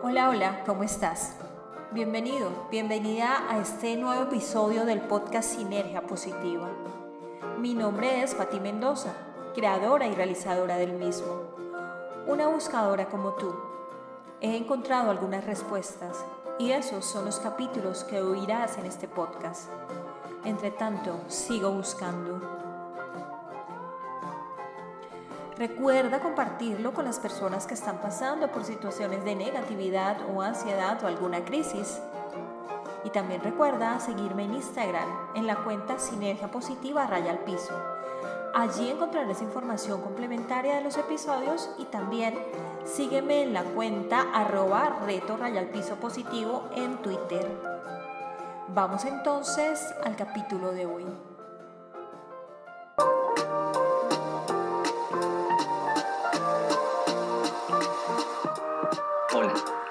Hola, hola, ¿cómo estás? Bienvenido, bienvenida a este nuevo episodio del podcast Sinergia Positiva. Mi nombre es Pati Mendoza, creadora y realizadora del mismo. Una buscadora como tú. He encontrado algunas respuestas y esos son los capítulos que oirás en este podcast. Entre tanto, sigo buscando. Recuerda compartirlo con las personas que están pasando por situaciones de negatividad o ansiedad o alguna crisis. Y también recuerda seguirme en Instagram en la cuenta Sinergia Positiva Raya al Piso. Allí encontrarás información complementaria de los episodios y también sígueme en la cuenta arroba reto raya al piso positivo en Twitter. Vamos entonces al capítulo de hoy.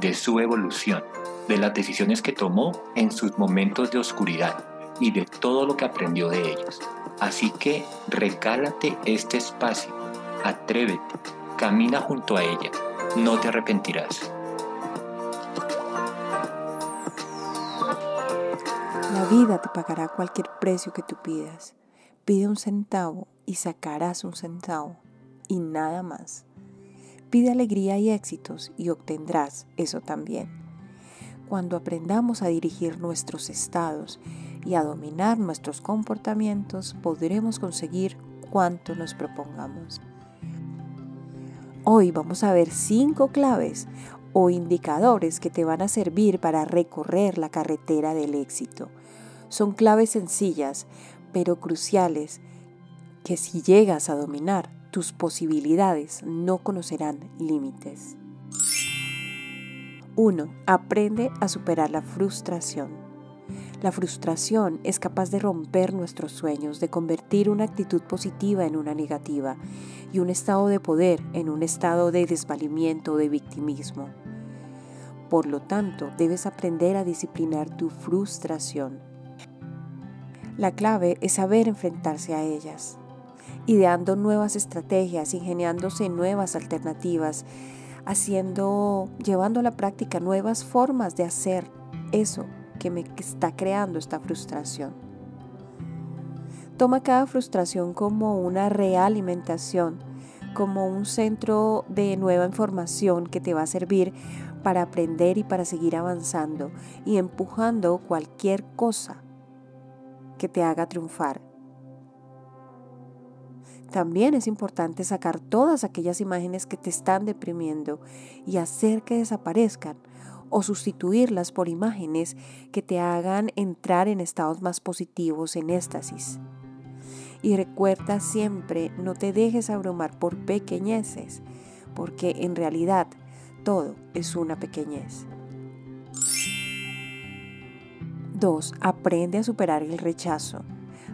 de su evolución, de las decisiones que tomó en sus momentos de oscuridad y de todo lo que aprendió de ellos. Así que regálate este espacio, atrévete, camina junto a ella, no te arrepentirás. La vida te pagará cualquier precio que tú pidas. Pide un centavo y sacarás un centavo y nada más. Pide alegría y éxitos y obtendrás eso también. Cuando aprendamos a dirigir nuestros estados y a dominar nuestros comportamientos, podremos conseguir cuanto nos propongamos. Hoy vamos a ver cinco claves o indicadores que te van a servir para recorrer la carretera del éxito. Son claves sencillas, pero cruciales, que si llegas a dominar, tus posibilidades no conocerán límites. 1. Aprende a superar la frustración. La frustración es capaz de romper nuestros sueños, de convertir una actitud positiva en una negativa y un estado de poder en un estado de desvalimiento o de victimismo. Por lo tanto, debes aprender a disciplinar tu frustración. La clave es saber enfrentarse a ellas ideando nuevas estrategias, ingeniándose nuevas alternativas, haciendo, llevando a la práctica nuevas formas de hacer eso que me está creando esta frustración. Toma cada frustración como una realimentación, como un centro de nueva información que te va a servir para aprender y para seguir avanzando y empujando cualquier cosa que te haga triunfar también es importante sacar todas aquellas imágenes que te están deprimiendo y hacer que desaparezcan o sustituirlas por imágenes que te hagan entrar en estados más positivos, en éxtasis. Y recuerda siempre, no te dejes abrumar por pequeñeces, porque en realidad todo es una pequeñez. 2. Aprende a superar el rechazo.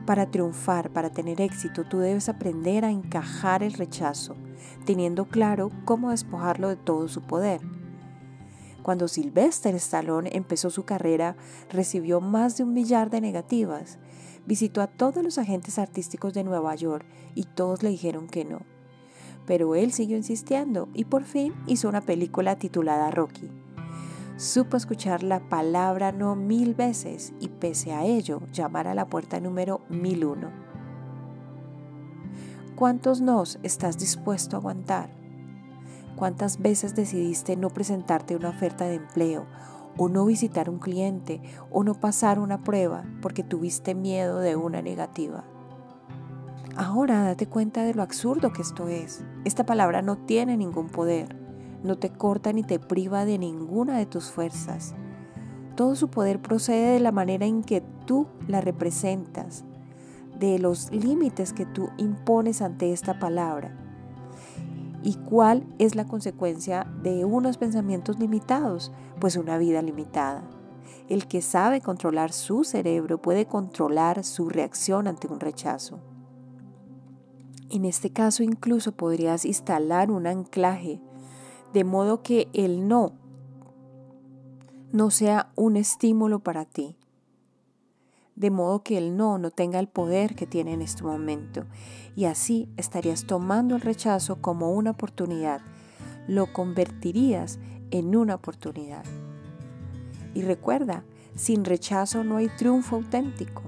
Para triunfar, para tener éxito, tú debes aprender a encajar el rechazo, teniendo claro cómo despojarlo de todo su poder. Cuando Sylvester Stallone empezó su carrera, recibió más de un millar de negativas. Visitó a todos los agentes artísticos de Nueva York y todos le dijeron que no. Pero él siguió insistiendo y por fin hizo una película titulada Rocky. Supo escuchar la palabra no mil veces y pese a ello llamar a la puerta número 1001. ¿Cuántos nos estás dispuesto a aguantar? ¿Cuántas veces decidiste no presentarte una oferta de empleo o no visitar un cliente o no pasar una prueba porque tuviste miedo de una negativa? Ahora date cuenta de lo absurdo que esto es. Esta palabra no tiene ningún poder no te corta ni te priva de ninguna de tus fuerzas. Todo su poder procede de la manera en que tú la representas, de los límites que tú impones ante esta palabra. ¿Y cuál es la consecuencia de unos pensamientos limitados? Pues una vida limitada. El que sabe controlar su cerebro puede controlar su reacción ante un rechazo. En este caso incluso podrías instalar un anclaje, de modo que el no no sea un estímulo para ti, de modo que el no no tenga el poder que tiene en este momento, y así estarías tomando el rechazo como una oportunidad, lo convertirías en una oportunidad. Y recuerda, sin rechazo no hay triunfo auténtico.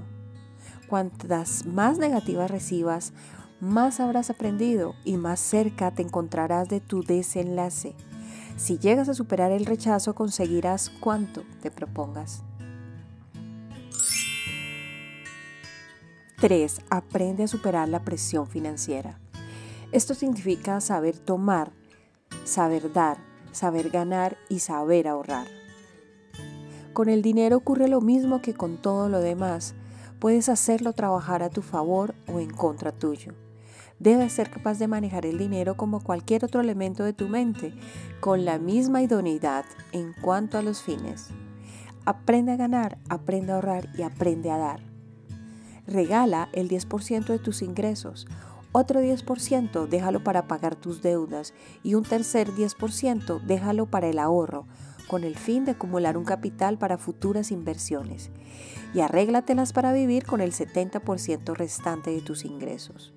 Cuantas más negativas recibas, más habrás aprendido y más cerca te encontrarás de tu desenlace. Si llegas a superar el rechazo, conseguirás cuanto te propongas. 3. Aprende a superar la presión financiera. Esto significa saber tomar, saber dar, saber ganar y saber ahorrar. Con el dinero ocurre lo mismo que con todo lo demás. Puedes hacerlo trabajar a tu favor o en contra tuyo. Debes ser capaz de manejar el dinero como cualquier otro elemento de tu mente, con la misma idoneidad en cuanto a los fines. Aprende a ganar, aprende a ahorrar y aprende a dar. Regala el 10% de tus ingresos, otro 10% déjalo para pagar tus deudas y un tercer 10% déjalo para el ahorro, con el fin de acumular un capital para futuras inversiones. Y arréglatelas para vivir con el 70% restante de tus ingresos.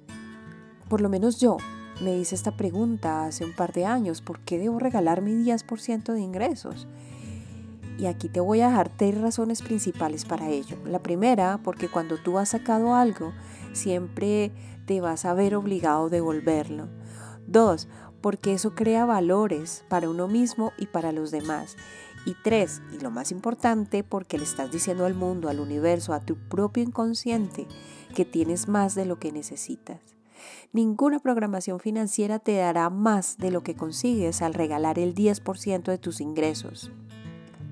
Por lo menos yo me hice esta pregunta hace un par de años, ¿por qué debo regalar mi 10% de ingresos? Y aquí te voy a dejar tres razones principales para ello. La primera, porque cuando tú has sacado algo, siempre te vas a ver obligado a devolverlo. Dos, porque eso crea valores para uno mismo y para los demás. Y tres, y lo más importante, porque le estás diciendo al mundo, al universo, a tu propio inconsciente, que tienes más de lo que necesitas. Ninguna programación financiera te dará más de lo que consigues al regalar el 10% de tus ingresos.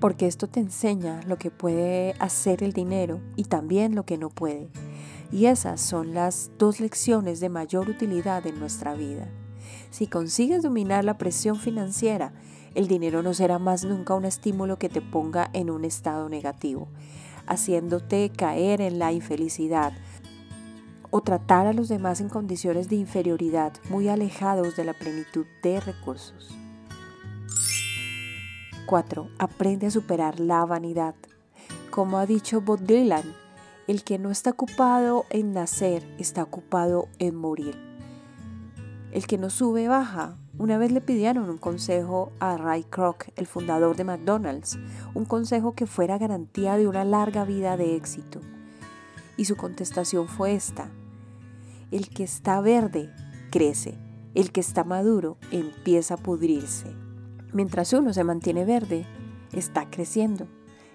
Porque esto te enseña lo que puede hacer el dinero y también lo que no puede. Y esas son las dos lecciones de mayor utilidad en nuestra vida. Si consigues dominar la presión financiera, el dinero no será más nunca un estímulo que te ponga en un estado negativo, haciéndote caer en la infelicidad, o tratar a los demás en condiciones de inferioridad muy alejados de la plenitud de recursos. 4. Aprende a superar la vanidad. Como ha dicho Bob Dylan, el que no está ocupado en nacer está ocupado en morir. El que no sube baja. Una vez le pidieron un consejo a Ray Kroc, el fundador de McDonald's, un consejo que fuera garantía de una larga vida de éxito. Y su contestación fue esta. El que está verde crece, el que está maduro empieza a pudrirse. Mientras uno se mantiene verde, está creciendo,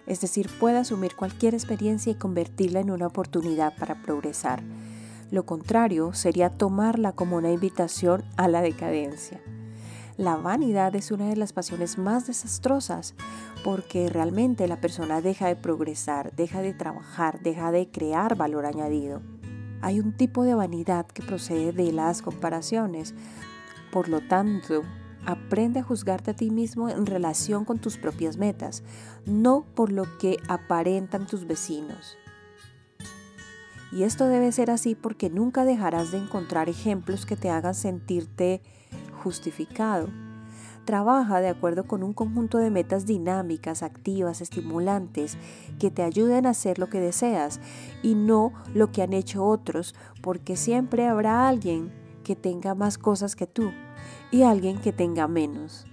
es decir, puede asumir cualquier experiencia y convertirla en una oportunidad para progresar. Lo contrario sería tomarla como una invitación a la decadencia. La vanidad es una de las pasiones más desastrosas porque realmente la persona deja de progresar, deja de trabajar, deja de crear valor añadido. Hay un tipo de vanidad que procede de las comparaciones. Por lo tanto, aprende a juzgarte a ti mismo en relación con tus propias metas, no por lo que aparentan tus vecinos. Y esto debe ser así porque nunca dejarás de encontrar ejemplos que te hagan sentirte justificado Trabaja de acuerdo con un conjunto de metas dinámicas, activas, estimulantes, que te ayuden a hacer lo que deseas y no lo que han hecho otros, porque siempre habrá alguien que tenga más cosas que tú y alguien que tenga menos.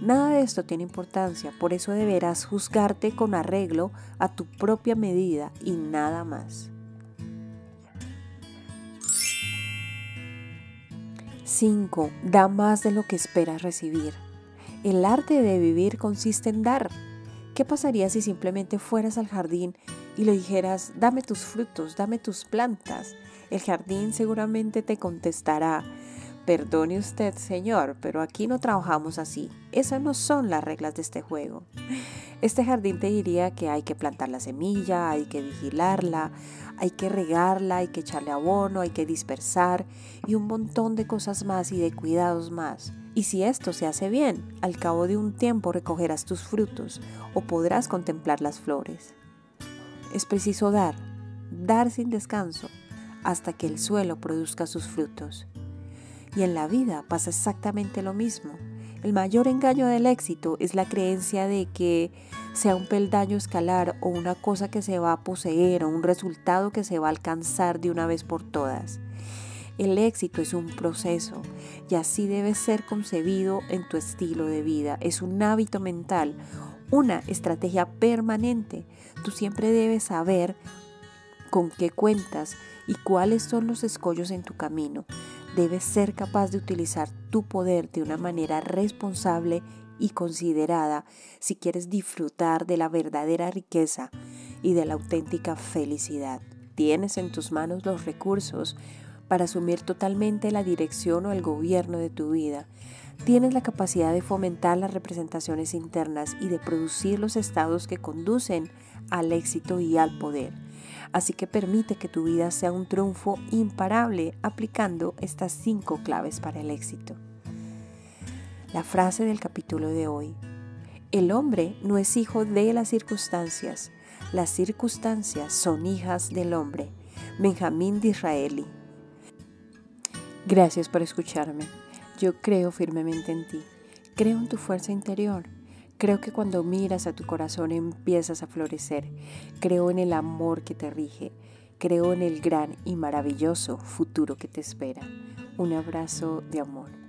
Nada de esto tiene importancia, por eso deberás juzgarte con arreglo a tu propia medida y nada más. 5. Da más de lo que esperas recibir. El arte de vivir consiste en dar. ¿Qué pasaría si simplemente fueras al jardín y le dijeras, dame tus frutos, dame tus plantas? El jardín seguramente te contestará, Perdone usted, señor, pero aquí no trabajamos así. Esas no son las reglas de este juego. Este jardín te diría que hay que plantar la semilla, hay que vigilarla, hay que regarla, hay que echarle abono, hay que dispersar y un montón de cosas más y de cuidados más. Y si esto se hace bien, al cabo de un tiempo recogerás tus frutos o podrás contemplar las flores. Es preciso dar, dar sin descanso, hasta que el suelo produzca sus frutos. Y en la vida pasa exactamente lo mismo. El mayor engaño del éxito es la creencia de que sea un peldaño escalar o una cosa que se va a poseer o un resultado que se va a alcanzar de una vez por todas. El éxito es un proceso y así debe ser concebido en tu estilo de vida. Es un hábito mental, una estrategia permanente. Tú siempre debes saber con qué cuentas y cuáles son los escollos en tu camino. Debes ser capaz de utilizar tu poder de una manera responsable y considerada si quieres disfrutar de la verdadera riqueza y de la auténtica felicidad. Tienes en tus manos los recursos para asumir totalmente la dirección o el gobierno de tu vida. Tienes la capacidad de fomentar las representaciones internas y de producir los estados que conducen al éxito y al poder. Así que permite que tu vida sea un triunfo imparable aplicando estas cinco claves para el éxito. La frase del capítulo de hoy. El hombre no es hijo de las circunstancias, las circunstancias son hijas del hombre. Benjamín Disraeli. Gracias por escucharme. Yo creo firmemente en ti. Creo en tu fuerza interior Creo que cuando miras a tu corazón empiezas a florecer. Creo en el amor que te rige. Creo en el gran y maravilloso futuro que te espera. Un abrazo de amor.